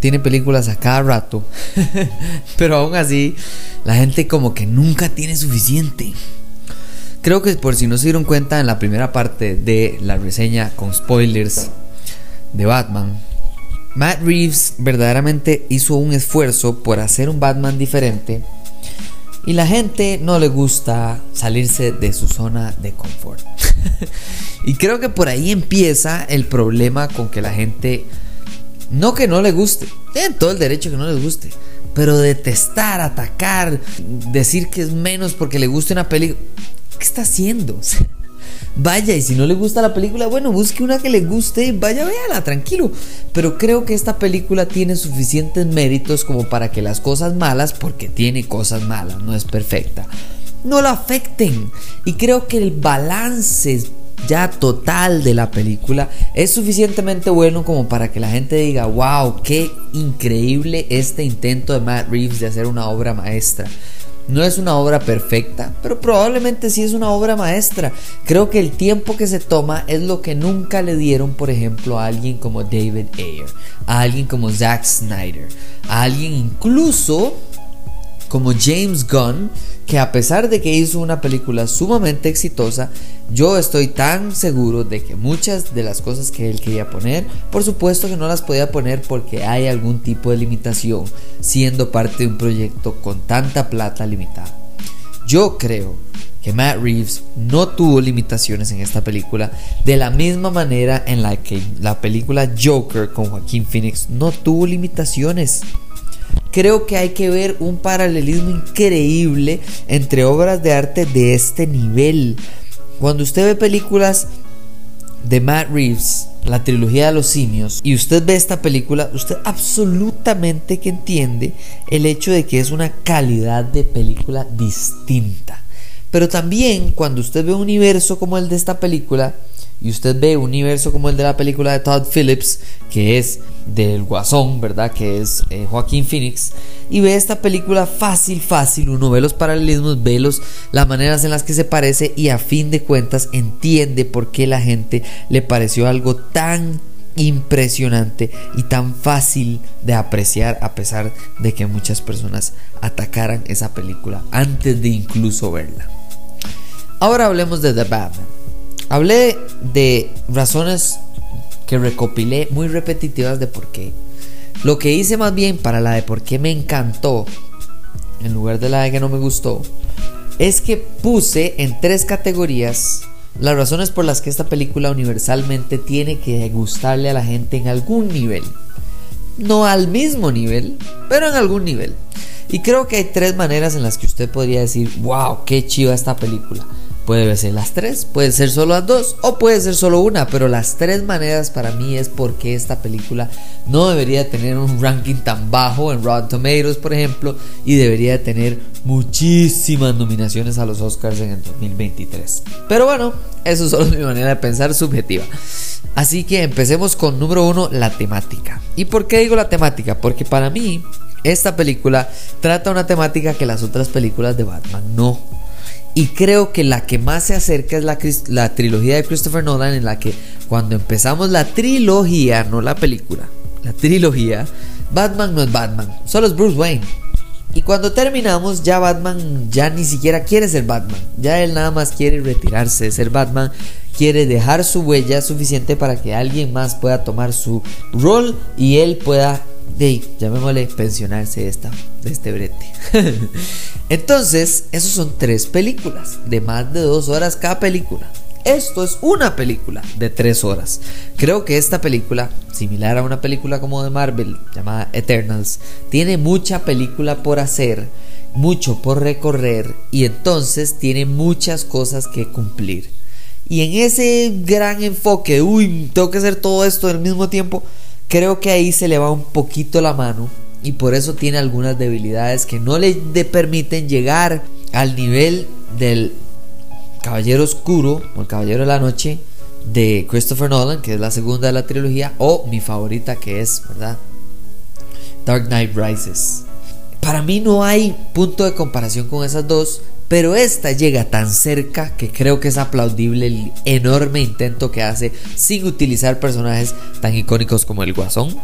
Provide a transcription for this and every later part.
tiene películas a cada rato, pero aún así la gente como que nunca tiene suficiente. Creo que por si no se dieron cuenta en la primera parte de la reseña con spoilers de Batman, Matt Reeves verdaderamente hizo un esfuerzo por hacer un Batman diferente y la gente no le gusta salirse de su zona de confort. Y creo que por ahí empieza el problema con que la gente, no que no le guste, tienen todo el derecho que no les guste, pero detestar, atacar, decir que es menos porque le guste una película, ¿qué está haciendo? vaya, y si no le gusta la película, bueno, busque una que le guste y vaya, véala, tranquilo. Pero creo que esta película tiene suficientes méritos como para que las cosas malas, porque tiene cosas malas, no es perfecta, no la afecten. Y creo que el balance ya total de la película es suficientemente bueno como para que la gente diga, wow, qué increíble este intento de Matt Reeves de hacer una obra maestra. No es una obra perfecta, pero probablemente sí es una obra maestra. Creo que el tiempo que se toma es lo que nunca le dieron, por ejemplo, a alguien como David Ayer, a alguien como Zack Snyder, a alguien incluso como James Gunn, que a pesar de que hizo una película sumamente exitosa, yo estoy tan seguro de que muchas de las cosas que él quería poner, por supuesto que no las podía poner porque hay algún tipo de limitación, siendo parte de un proyecto con tanta plata limitada. Yo creo que Matt Reeves no tuvo limitaciones en esta película de la misma manera en la que la película Joker con Joaquín Phoenix no tuvo limitaciones creo que hay que ver un paralelismo increíble entre obras de arte de este nivel. Cuando usted ve películas de Matt Reeves, la trilogía de los simios, y usted ve esta película, usted absolutamente que entiende el hecho de que es una calidad de película distinta. Pero también cuando usted ve un universo como el de esta película, y usted ve un universo como el de la película de Todd Phillips, que es del Guasón, ¿verdad? Que es eh, Joaquín Phoenix, y ve esta película fácil, fácil, uno ve los paralelismos, ve los, las maneras en las que se parece y a fin de cuentas entiende por qué la gente le pareció algo tan impresionante y tan fácil de apreciar a pesar de que muchas personas atacaran esa película antes de incluso verla. Ahora hablemos de The Batman. Hablé de razones que recopilé muy repetitivas de por qué. Lo que hice más bien para la de por qué me encantó, en lugar de la de que no me gustó, es que puse en tres categorías las razones por las que esta película universalmente tiene que gustarle a la gente en algún nivel. No al mismo nivel, pero en algún nivel. Y creo que hay tres maneras en las que usted podría decir, wow, qué chiva esta película. Puede ser las tres, puede ser solo las dos o puede ser solo una, pero las tres maneras para mí es porque esta película no debería tener un ranking tan bajo en Rotten Tomatoes, por ejemplo, y debería tener muchísimas nominaciones a los Oscars en el 2023. Pero bueno, eso solo es mi manera de pensar subjetiva. Así que empecemos con número uno, la temática. ¿Y por qué digo la temática? Porque para mí esta película trata una temática que las otras películas de Batman no y creo que la que más se acerca es la, la, trilogía de Christopher Nolan, en la que cuando empezamos la trilogía, no la película, la trilogía, Batman no es Batman, solo es Bruce Wayne. Y cuando terminamos, ya Batman ya ni siquiera quiere ser Batman. Ya él nada más quiere retirarse de ser Batman. Quiere dejar su huella suficiente para que alguien más pueda tomar su rol y él pueda de, llamémosle, pensionarse esta, de este brete. Entonces, esos son tres películas de más de dos horas cada película. Esto es una película de tres horas. Creo que esta película, similar a una película como de Marvel llamada Eternals, tiene mucha película por hacer, mucho por recorrer y entonces tiene muchas cosas que cumplir. Y en ese gran enfoque, uy, tengo que hacer todo esto al mismo tiempo, creo que ahí se le va un poquito la mano y por eso tiene algunas debilidades que no le permiten llegar al nivel del Caballero Oscuro o el Caballero de la Noche de Christopher Nolan, que es la segunda de la trilogía, o mi favorita que es, ¿verdad? Dark Knight Rises. Para mí no hay punto de comparación con esas dos, pero esta llega tan cerca que creo que es aplaudible el enorme intento que hace sin utilizar personajes tan icónicos como el Guasón,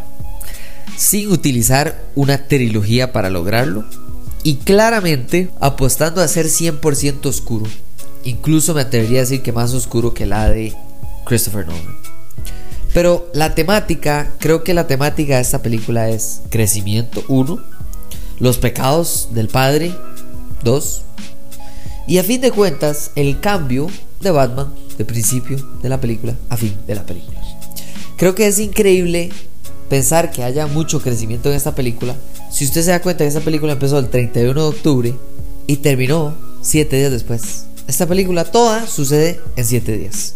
sin utilizar una trilogía para lograrlo y claramente apostando a ser 100% oscuro. Incluso me atrevería a decir que más oscuro que la de Christopher Nolan. Pero la temática, creo que la temática de esta película es crecimiento, uno, los pecados del padre, dos, y a fin de cuentas el cambio de Batman de principio de la película a fin de la película. Creo que es increíble pensar que haya mucho crecimiento en esta película. Si usted se da cuenta que esta película empezó el 31 de octubre y terminó 7 días después. Esta película toda sucede en 7 días.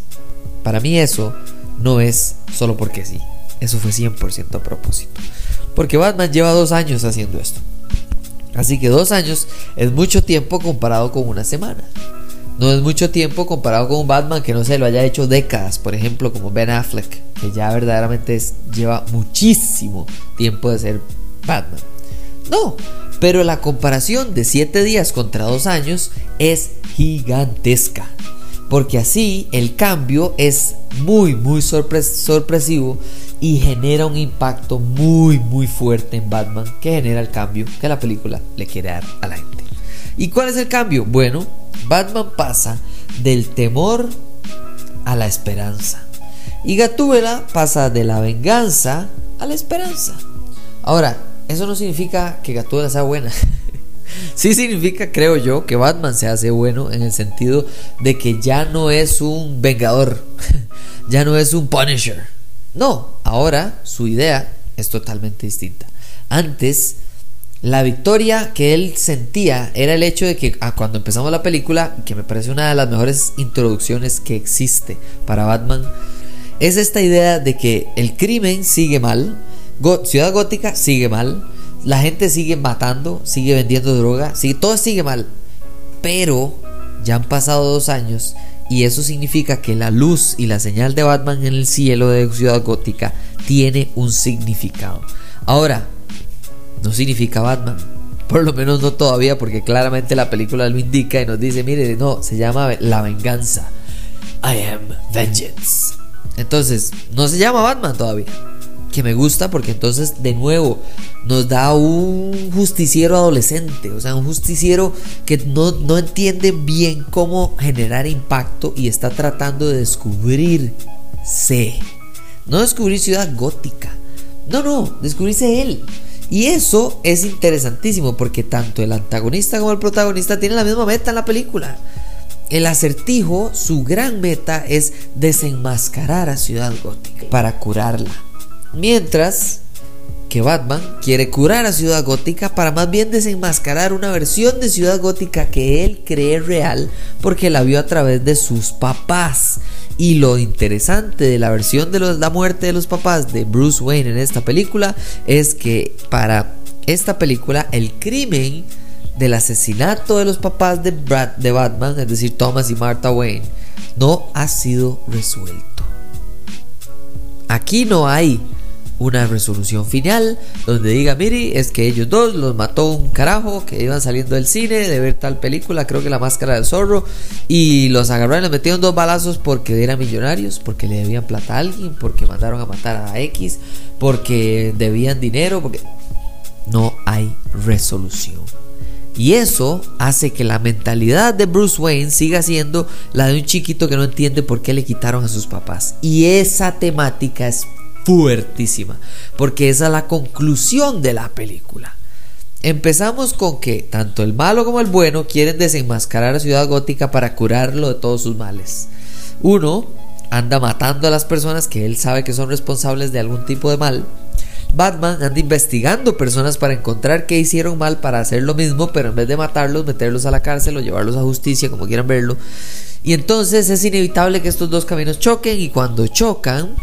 Para mí eso no es solo porque sí. Eso fue 100% a propósito. Porque Batman lleva dos años haciendo esto. Así que dos años es mucho tiempo comparado con una semana. No es mucho tiempo comparado con un Batman que no se lo haya hecho décadas, por ejemplo, como Ben Affleck, que ya verdaderamente lleva muchísimo tiempo de ser Batman. No, pero la comparación de 7 días contra 2 años es gigantesca. Porque así el cambio es muy, muy sorpresivo y genera un impacto muy, muy fuerte en Batman que genera el cambio que la película le quiere dar a la gente. ¿Y cuál es el cambio? Bueno, Batman pasa del temor a la esperanza. Y Gatúbela pasa de la venganza a la esperanza. Ahora, eso no significa que Gatúbela sea buena. sí significa, creo yo, que Batman se hace bueno en el sentido de que ya no es un vengador, ya no es un Punisher. No, ahora su idea es totalmente distinta. Antes, la victoria que él sentía era el hecho de que ah, cuando empezamos la película, que me parece una de las mejores introducciones que existe para Batman, es esta idea de que el crimen sigue mal, Ciudad Gótica sigue mal, la gente sigue matando, sigue vendiendo droga, sigue, todo sigue mal. Pero ya han pasado dos años y eso significa que la luz y la señal de Batman en el cielo de Ciudad Gótica tiene un significado. Ahora, no significa Batman. Por lo menos no todavía, porque claramente la película lo indica y nos dice, mire, no, se llama La Venganza. I am Vengeance. Entonces, no se llama Batman todavía que me gusta porque entonces de nuevo nos da un justiciero adolescente, o sea, un justiciero que no, no entiende bien cómo generar impacto y está tratando de descubrirse. No descubrir ciudad gótica, no, no, descubrirse él. Y eso es interesantísimo porque tanto el antagonista como el protagonista tienen la misma meta en la película. El acertijo, su gran meta es desenmascarar a Ciudad Gótica para curarla. Mientras que Batman quiere curar a Ciudad Gótica para más bien desenmascarar una versión de Ciudad Gótica que él cree real porque la vio a través de sus papás. Y lo interesante de la versión de la muerte de los papás de Bruce Wayne en esta película es que para esta película el crimen del asesinato de los papás de, de Batman, es decir, Thomas y Martha Wayne, no ha sido resuelto. Aquí no hay una resolución final donde diga, mire, es que ellos dos los mató un carajo que iban saliendo del cine de ver tal película, creo que La Máscara del Zorro, y los agarraron y les metieron dos balazos porque eran millonarios, porque le debían plata a alguien, porque mandaron a matar a X, porque debían dinero, porque no hay resolución. Y eso hace que la mentalidad de Bruce Wayne siga siendo la de un chiquito que no entiende por qué le quitaron a sus papás. Y esa temática es fuertísima, porque esa es la conclusión de la película. Empezamos con que tanto el malo como el bueno quieren desenmascarar a Ciudad Gótica para curarlo de todos sus males. Uno anda matando a las personas que él sabe que son responsables de algún tipo de mal. Batman anda investigando personas para encontrar que hicieron mal para hacer lo mismo, pero en vez de matarlos, meterlos a la cárcel o llevarlos a justicia, como quieran verlo. Y entonces es inevitable que estos dos caminos choquen y cuando chocan,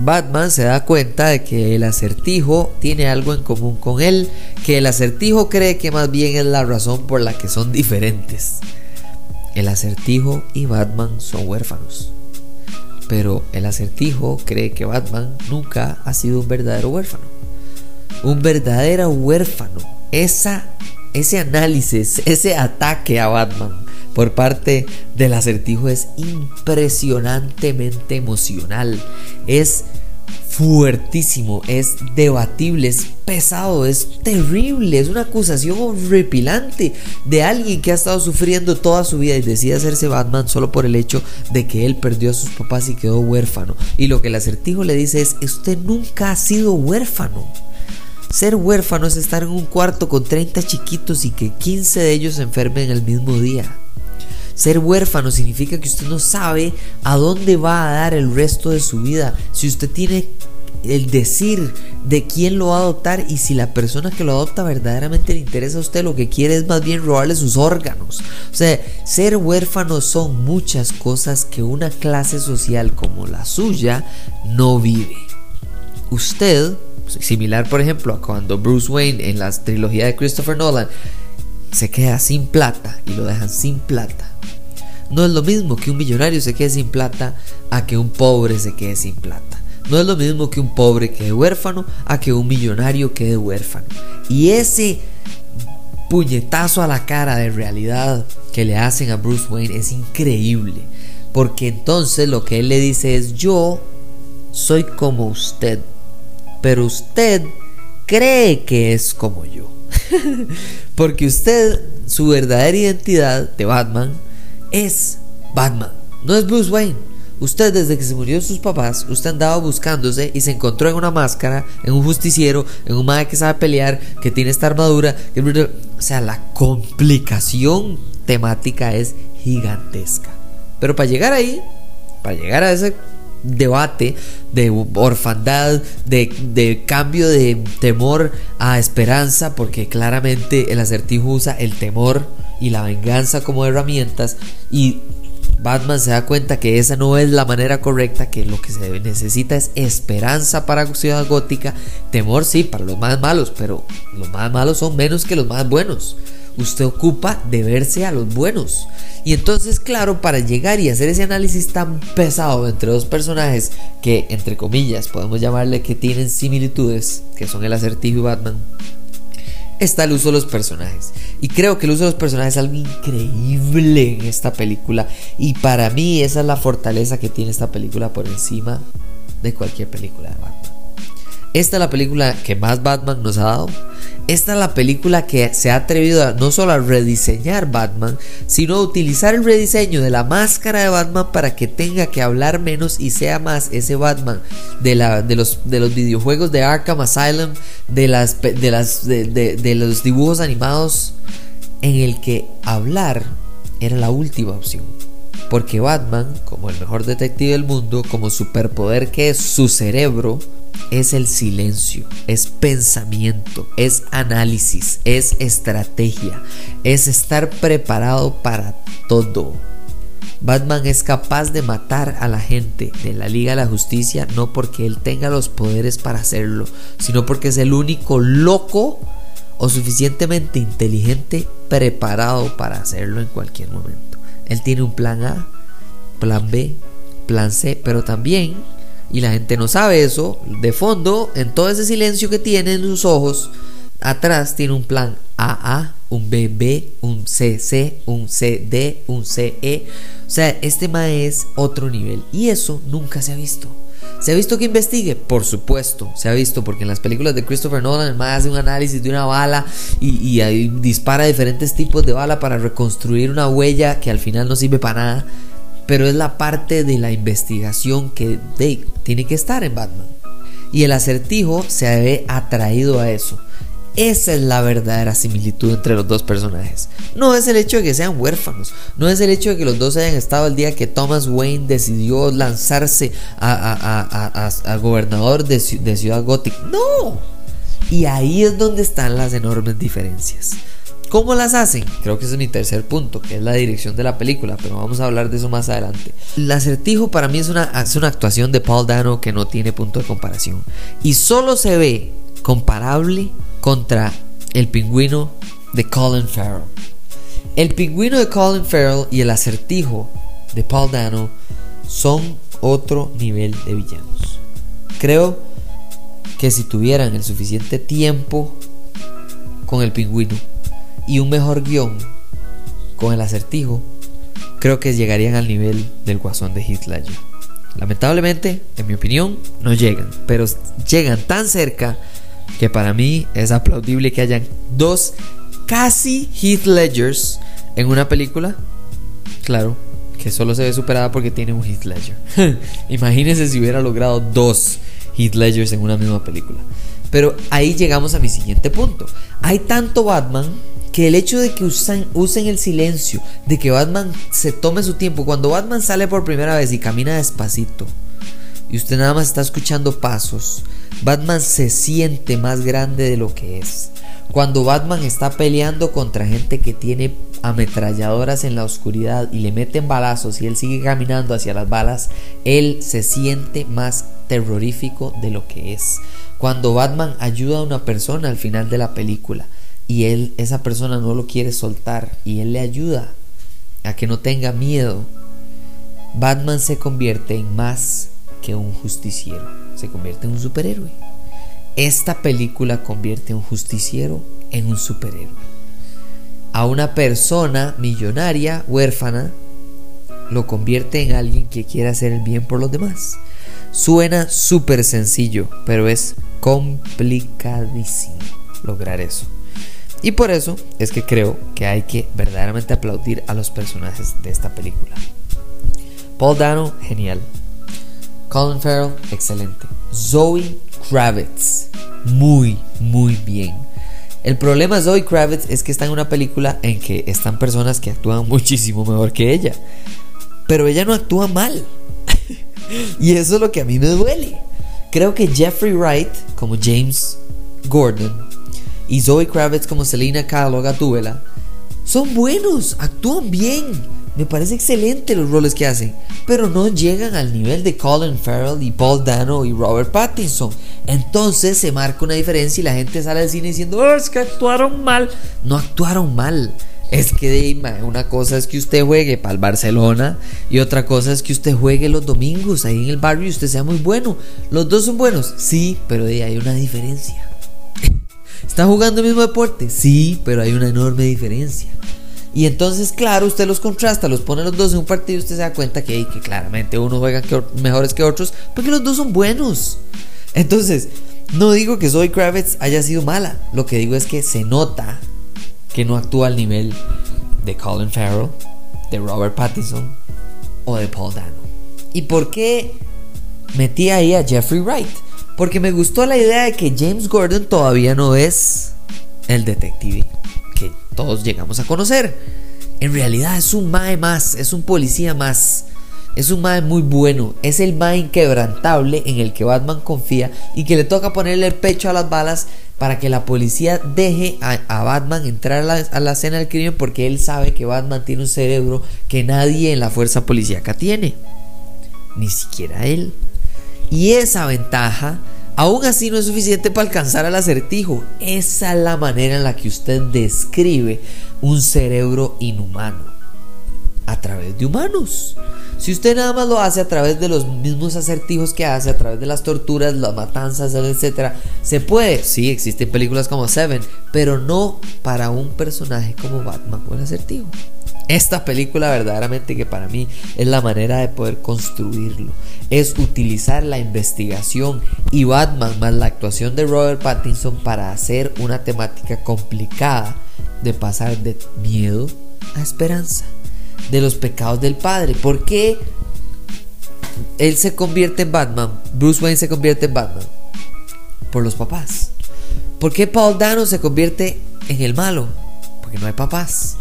Batman se da cuenta de que el acertijo tiene algo en común con él, que el acertijo cree que más bien es la razón por la que son diferentes. El acertijo y Batman son huérfanos. Pero el acertijo cree que Batman nunca ha sido un verdadero huérfano. Un verdadero huérfano. Esa, ese análisis, ese ataque a Batman por parte del acertijo es impresionantemente emocional. Es fuertísimo, es debatible, es pesado, es terrible, es una acusación horripilante de alguien que ha estado sufriendo toda su vida y decide hacerse Batman solo por el hecho de que él perdió a sus papás y quedó huérfano. Y lo que el acertijo le dice es, usted nunca ha sido huérfano. Ser huérfano es estar en un cuarto con 30 chiquitos y que 15 de ellos se enfermen el mismo día. Ser huérfano significa que usted no sabe a dónde va a dar el resto de su vida. Si usted tiene el decir de quién lo va a adoptar y si la persona que lo adopta verdaderamente le interesa a usted, lo que quiere es más bien robarle sus órganos. O sea, ser huérfano son muchas cosas que una clase social como la suya no vive. Usted, similar por ejemplo a cuando Bruce Wayne en la trilogía de Christopher Nolan se queda sin plata y lo dejan sin plata no es lo mismo que un millonario se quede sin plata a que un pobre se quede sin plata. No es lo mismo que un pobre quede huérfano a que un millonario quede huérfano. Y ese puñetazo a la cara de realidad que le hacen a Bruce Wayne es increíble. Porque entonces lo que él le dice es yo soy como usted. Pero usted cree que es como yo. Porque usted, su verdadera identidad de Batman, es Batman, no es Bruce Wayne. Usted desde que se murió sus papás, usted andaba buscándose y se encontró en una máscara, en un justiciero, en un madre que sabe pelear, que tiene esta armadura. O sea, la complicación temática es gigantesca. Pero para llegar ahí, para llegar a ese debate de orfandad, de, de, cambio de temor a esperanza, porque claramente el acertijo usa el temor y la venganza como herramientas y Batman se da cuenta que esa no es la manera correcta, que lo que se necesita es esperanza para Ciudad Gótica, temor sí para los más malos, pero los más malos son menos que los más buenos. Usted ocupa de verse a los buenos. Y entonces, claro, para llegar y hacer ese análisis tan pesado entre dos personajes que, entre comillas, podemos llamarle que tienen similitudes, que son el acertijo y Batman, está el uso de los personajes. Y creo que el uso de los personajes es algo increíble en esta película. Y para mí esa es la fortaleza que tiene esta película por encima de cualquier película de Batman. Esta es la película que más Batman nos ha dado. Esta es la película que se ha atrevido no solo a rediseñar Batman, sino a utilizar el rediseño de la máscara de Batman para que tenga que hablar menos y sea más ese Batman de, la, de, los, de los videojuegos de Arkham Asylum, de, las, de, las, de los dibujos animados, en el que hablar era la última opción. Porque Batman, como el mejor detective del mundo, como superpoder que es su cerebro, es el silencio, es pensamiento, es análisis, es estrategia, es estar preparado para todo. Batman es capaz de matar a la gente de la Liga de la Justicia no porque él tenga los poderes para hacerlo, sino porque es el único loco o suficientemente inteligente preparado para hacerlo en cualquier momento. Él tiene un plan A, plan B, plan C, pero también y la gente no sabe eso, de fondo, en todo ese silencio que tiene en sus ojos, atrás tiene un plan AA, un BB, un CC, un CD, un CE. O sea, este MAE es otro nivel. Y eso nunca se ha visto. ¿Se ha visto que investigue? Por supuesto, se ha visto porque en las películas de Christopher Nolan el MAE hace un análisis de una bala y dispara diferentes tipos de bala para reconstruir una huella que al final no sirve para nada pero es la parte de la investigación que tiene que estar en Batman. Y el acertijo se ve atraído a eso. Esa es la verdadera similitud entre los dos personajes. No es el hecho de que sean huérfanos, no es el hecho de que los dos hayan estado el día que Thomas Wayne decidió lanzarse a, gobernador de, de Ciudad Gótica. No. Y ahí es donde están las enormes diferencias. ¿Cómo las hacen? Creo que ese es mi tercer punto, que es la dirección de la película, pero vamos a hablar de eso más adelante. El acertijo para mí es una, es una actuación de Paul Dano que no tiene punto de comparación. Y solo se ve comparable contra el pingüino de Colin Farrell. El pingüino de Colin Farrell y el acertijo de Paul Dano son otro nivel de villanos. Creo que si tuvieran el suficiente tiempo con el pingüino y un mejor guion con el acertijo, creo que llegarían al nivel del guasón de Ledger. Lamentablemente, en mi opinión, no llegan, pero llegan tan cerca que para mí es aplaudible que hayan dos casi Heath Ledgers en una película. Claro, que solo se ve superada porque tiene un Heath Ledger. Imagínense si hubiera logrado dos Heath Ledgers en una misma película. Pero ahí llegamos a mi siguiente punto. Hay tanto Batman que el hecho de que usen, usen, el silencio, de que Batman se tome su tiempo, cuando Batman sale por primera vez y camina despacito, y usted nada más está escuchando pasos, Batman se siente más grande de lo que es. Cuando Batman está peleando contra gente que tiene ametralladoras en la oscuridad y le meten balazos y él sigue caminando hacia las balas, él se siente más terrorífico de lo que es. Cuando Batman ayuda a una persona al final de la película y él esa persona no lo quiere soltar y él le ayuda a que no tenga miedo, Batman se convierte en más que un justiciero, se convierte en un superhéroe. Esta película convierte a un justiciero en un superhéroe a una persona millonaria, huérfana, lo convierte en alguien que quiere hacer el bien por los demás. Suena súper sencillo, pero es complicadísimo lograr eso. Y por eso es que creo que hay que verdaderamente aplaudir a los personajes de esta película. Paul Dano, genial. Colin Farrell, excelente. Zoe Kravitz, muy, muy bien. El problema de Zoe Kravitz es que está en una película en que están personas que actúan muchísimo mejor que ella. Pero ella no actúa mal. y eso es lo que a mí me duele. Creo que Jeffrey Wright como James Gordon y Zoe Kravitz como Selena Kyle Gatúbela son buenos, actúan bien. Me parece excelente los roles que hacen, pero no llegan al nivel de Colin Farrell y Paul Dano y Robert Pattinson. Entonces se marca una diferencia y la gente sale al cine diciendo, oh, es que actuaron mal. No actuaron mal. Es que una cosa es que usted juegue para el Barcelona y otra cosa es que usted juegue los domingos ahí en el barrio y usted sea muy bueno. Los dos son buenos, sí, pero hay una diferencia. ¿Está jugando el mismo deporte? Sí, pero hay una enorme diferencia. Y entonces, claro, usted los contrasta, los pone los dos en un partido y usted se da cuenta que, que claramente uno juega mejores que otros, porque los dos son buenos. Entonces, no digo que Zoe Kravitz haya sido mala, lo que digo es que se nota que no actúa al nivel de Colin Farrell, de Robert Pattinson o de Paul Dano. ¿Y por qué metí ahí a Jeffrey Wright? Porque me gustó la idea de que James Gordon todavía no es el detective que todos llegamos a conocer. En realidad es un mae más, es un policía más. Es un mae muy bueno, es el mae inquebrantable en el que Batman confía y que le toca ponerle el pecho a las balas para que la policía deje a, Batman entrar a la, a la, escena del crimen porque él sabe que Batman tiene un cerebro que nadie en la fuerza policíaca tiene, ni siquiera él. Y esa ventaja Aún así no es suficiente para alcanzar al acertijo. Esa es la manera en la que usted describe un cerebro inhumano. A través de humanos. Si usted nada más lo hace a través de los mismos acertijos que hace, a través de las torturas, las matanzas, etc., se puede. Sí, existen películas como Seven, pero no para un personaje como Batman o el acertijo. Esta película verdaderamente que para mí es la manera de poder construirlo. Es utilizar la investigación y Batman más la actuación de Robert Pattinson para hacer una temática complicada de pasar de miedo a esperanza. De los pecados del padre. ¿Por qué él se convierte en Batman? Bruce Wayne se convierte en Batman. Por los papás. ¿Por qué Paul Dano se convierte en el malo? Porque no hay papás.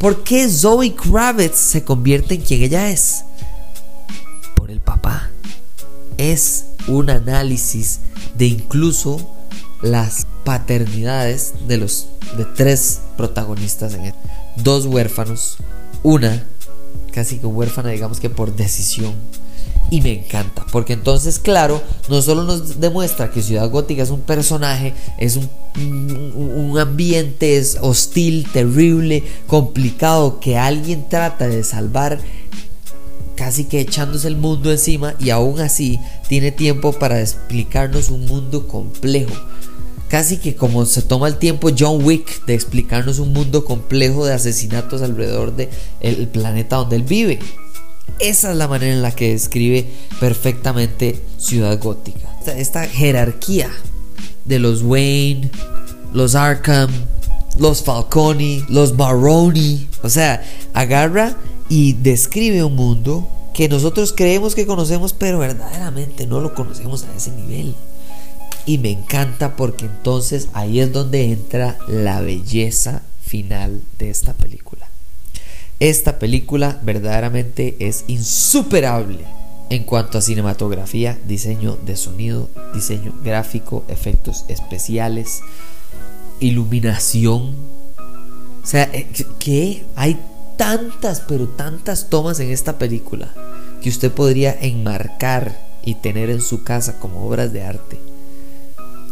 ¿Por qué Zoe Kravitz se convierte en quien ella es? Por el papá. Es un análisis de incluso las paternidades de los de tres protagonistas en esto. Dos huérfanos, una casi que huérfana, digamos que por decisión. Y me encanta, porque entonces, claro, no solo nos demuestra que Ciudad Gótica es un personaje, es un, un, ambiente hostil, terrible, complicado, que alguien trata de salvar casi que echándose el mundo encima y aún así tiene tiempo para explicarnos un mundo complejo. Casi que como se toma el tiempo John Wick de explicarnos un mundo complejo de asesinatos alrededor del el planeta donde él vive. Esa es la manera en la que describe perfectamente Ciudad Gótica. Esta jerarquía de los Wayne, los Arkham, los Falconi, los Baroni. O sea, agarra y describe un mundo que nosotros creemos que conocemos, pero verdaderamente no lo conocemos a ese nivel. Y me encanta porque entonces ahí es donde entra la belleza final de esta película. Esta película verdaderamente es insuperable en cuanto a cinematografía, diseño de sonido, diseño gráfico, efectos especiales, iluminación. O sea, eh, que hay tantas, pero tantas tomas en esta película que usted podría enmarcar y tener en su casa como obras de arte.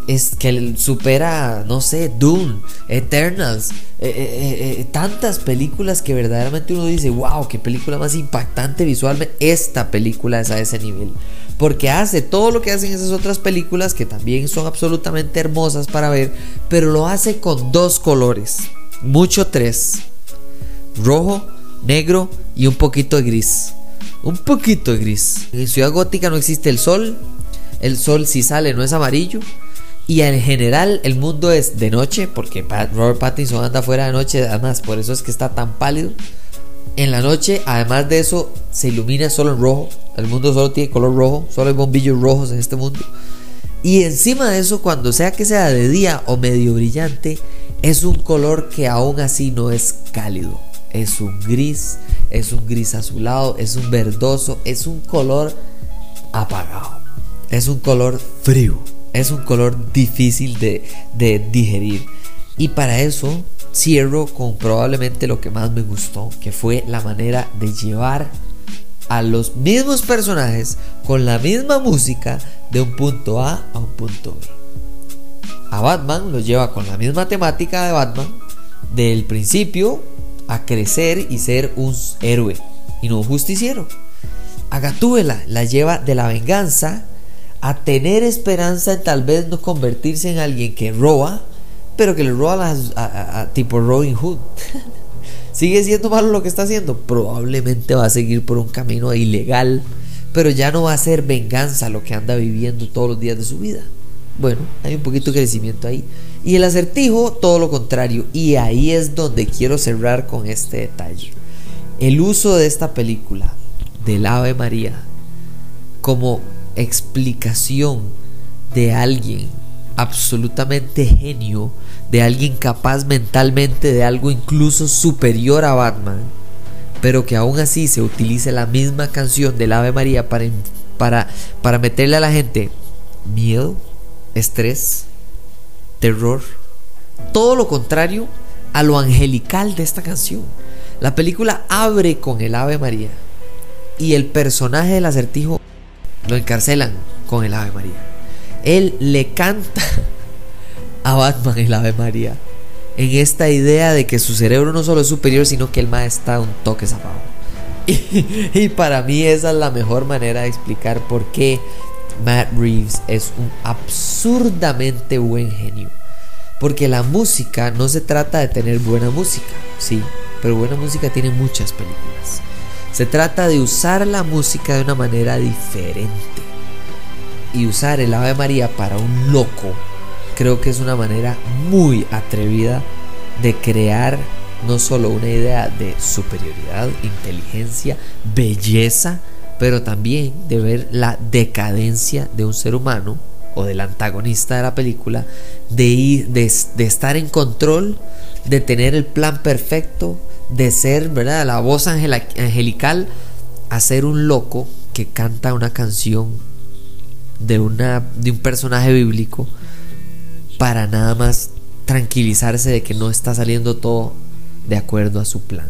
Es que supera, no sé, Dune, Eternals, eh, eh, eh, tantas películas que verdaderamente uno dice, wow, qué película más impactante visualmente. Esta película es a ese nivel. Porque hace todo lo que hacen esas otras películas que también son absolutamente hermosas para ver, pero lo hace con dos colores, mucho tres rojo, negro y un poquito de gris. Un poquito de gris. En Ciudad Gótica no existe el sol. El sol si sale no es amarillo. Y en general el mundo es de noche porque Robert Pattinson anda fuera de noche. Además, por eso es que está tan pálido. En la noche, además de eso, se ilumina solo en rojo. El mundo solo tiene color rojo. Solo hay bombillos rojos en este mundo. Y encima de eso, cuando sea que sea de día o medio brillante, es un color que aún así no es cálido es un gris, es un gris azulado, es un verdoso, es un color apagado, es un color frío, es un color difícil de, de digerir. Y para eso cierro con probablemente lo que más me gustó, que fue la manera de llevar a los mismos personajes con la misma música de un punto A a un punto B. A Batman lo lleva con la misma temática de Batman, del principio a crecer y ser un héroe y no un justiciero. A Gatúbela la lleva de la venganza a tener esperanza en tal vez no convertirse en alguien que roba, pero que le roba a, tipo Robin Hood. ¿Sigue siendo malo lo que está haciendo? Probablemente va a seguir por un camino ilegal, pero ya no va a ser venganza lo que anda viviendo todos los días de su vida. Bueno, hay un poquito de crecimiento ahí. Y el acertijo, todo lo contrario. Y ahí es donde quiero cerrar con este detalle. El uso de esta película, del Ave María, como explicación de alguien absolutamente genio, de alguien capaz mentalmente de algo incluso superior a Batman, pero que aún así se utilice la misma canción del Ave María para, para, para meterle a la gente miedo, estrés, terror, todo lo contrario a lo angelical de esta canción. La película abre con el Ave María y el personaje del acertijo lo encarcelan con el Ave María. Él le canta a Batman el Ave María en esta idea de que su cerebro no solo es superior, sino que el más está un toque zapado. Y, y para mí esa es la mejor manera de explicar por qué Matt Reeves es un absurdamente buen genio. Porque la música no se trata de tener buena música, sí, pero buena música tiene muchas películas. Se trata de usar la música de una manera diferente. Y usar el Ave María para un loco creo que es una manera muy atrevida de crear no solo una idea de superioridad, inteligencia, belleza, pero también de ver la decadencia de un ser humano o del antagonista de la película, de, ir, de, estar en control, de tener el plan perfecto, de ser ¿verdad? la voz angelical, a ser un loco que canta una canción de, una, de un personaje bíblico para nada más tranquilizarse de que no está saliendo todo de acuerdo a su plan.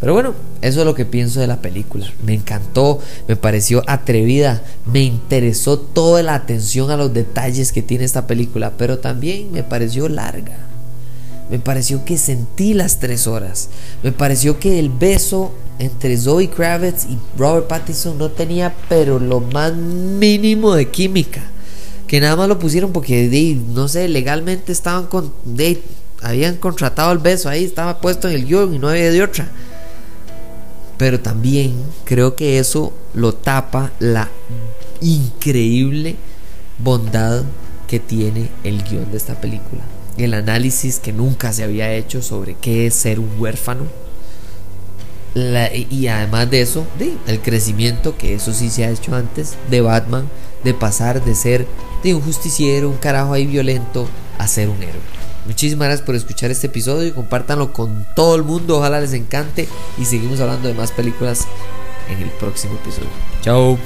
Pero bueno, eso es lo que pienso de la película. Me encantó, me pareció atrevida, me interesó toda la atención a los detalles que tiene esta película, pero también me pareció larga. Me pareció que sentí las tres horas. Me pareció que el beso entre Zoe Kravitz y Robert Pattinson no tenía pero lo más mínimo de química. Que nada más lo pusieron porque, no sé, legalmente estaban con... habían contratado el beso ahí, estaba puesto en el guion y no había de otra. Pero también creo que eso lo tapa la increíble bondad que tiene el guion de esta película. El análisis que nunca se había hecho sobre qué es ser un huérfano. y además de eso, el crecimiento, que eso sí se ha hecho antes, de Batman, de pasar de ser de un justiciero, un carajo ahí violento, a ser un héroe. Muchísimas gracias por escuchar este episodio y compártanlo con todo el mundo. Ojalá les encante y seguimos hablando de más películas en el próximo episodio. Chao.